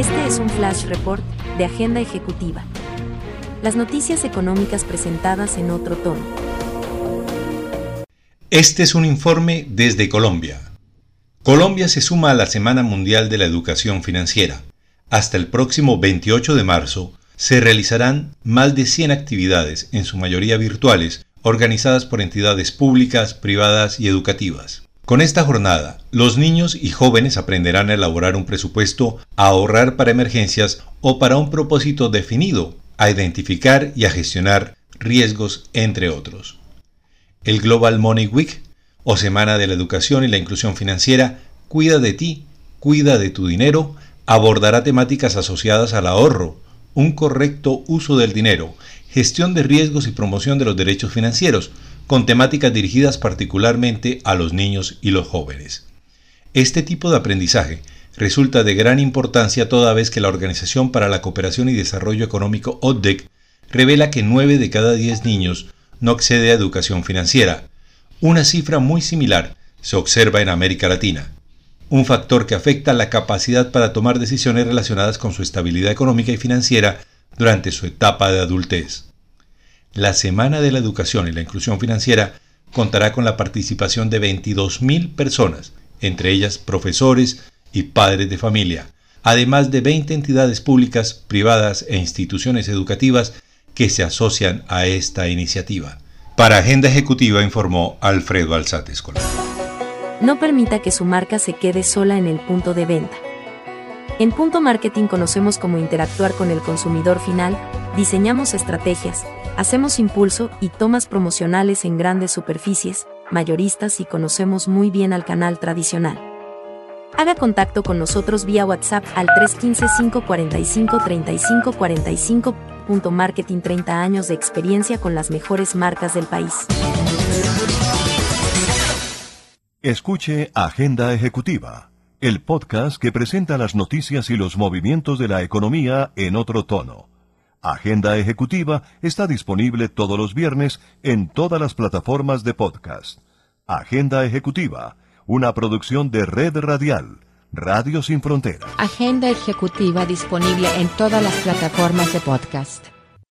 Este es un flash report de Agenda Ejecutiva. Las noticias económicas presentadas en otro tono. Este es un informe desde Colombia. Colombia se suma a la Semana Mundial de la Educación Financiera. Hasta el próximo 28 de marzo se realizarán más de 100 actividades, en su mayoría virtuales, organizadas por entidades públicas, privadas y educativas. Con esta jornada, los niños y jóvenes aprenderán a elaborar un presupuesto, a ahorrar para emergencias o para un propósito definido, a identificar y a gestionar riesgos, entre otros. El Global Money Week, o Semana de la Educación y la Inclusión Financiera, cuida de ti, cuida de tu dinero, abordará temáticas asociadas al ahorro, un correcto uso del dinero, gestión de riesgos y promoción de los derechos financieros, con temáticas dirigidas particularmente a los niños y los jóvenes. Este tipo de aprendizaje resulta de gran importancia toda vez que la Organización para la Cooperación y Desarrollo Económico ODEC revela que 9 de cada 10 niños no accede a educación financiera. Una cifra muy similar se observa en América Latina, un factor que afecta la capacidad para tomar decisiones relacionadas con su estabilidad económica y financiera durante su etapa de adultez. La Semana de la Educación y la Inclusión Financiera contará con la participación de 22.000 personas, entre ellas profesores y padres de familia, además de 20 entidades públicas, privadas e instituciones educativas que se asocian a esta iniciativa. Para Agenda Ejecutiva informó Alfredo Alzate Escolar. No permita que su marca se quede sola en el punto de venta. En Punto Marketing conocemos cómo interactuar con el consumidor final, diseñamos estrategias, Hacemos impulso y tomas promocionales en grandes superficies, mayoristas y conocemos muy bien al canal tradicional. Haga contacto con nosotros vía WhatsApp al 315-545-3545. Marketing 30 años de experiencia con las mejores marcas del país. Escuche Agenda Ejecutiva, el podcast que presenta las noticias y los movimientos de la economía en otro tono Agenda Ejecutiva está disponible todos los viernes en todas las plataformas de podcast. Agenda Ejecutiva, una producción de Red Radial, Radio Sin Fronteras. Agenda Ejecutiva disponible en todas las plataformas de podcast.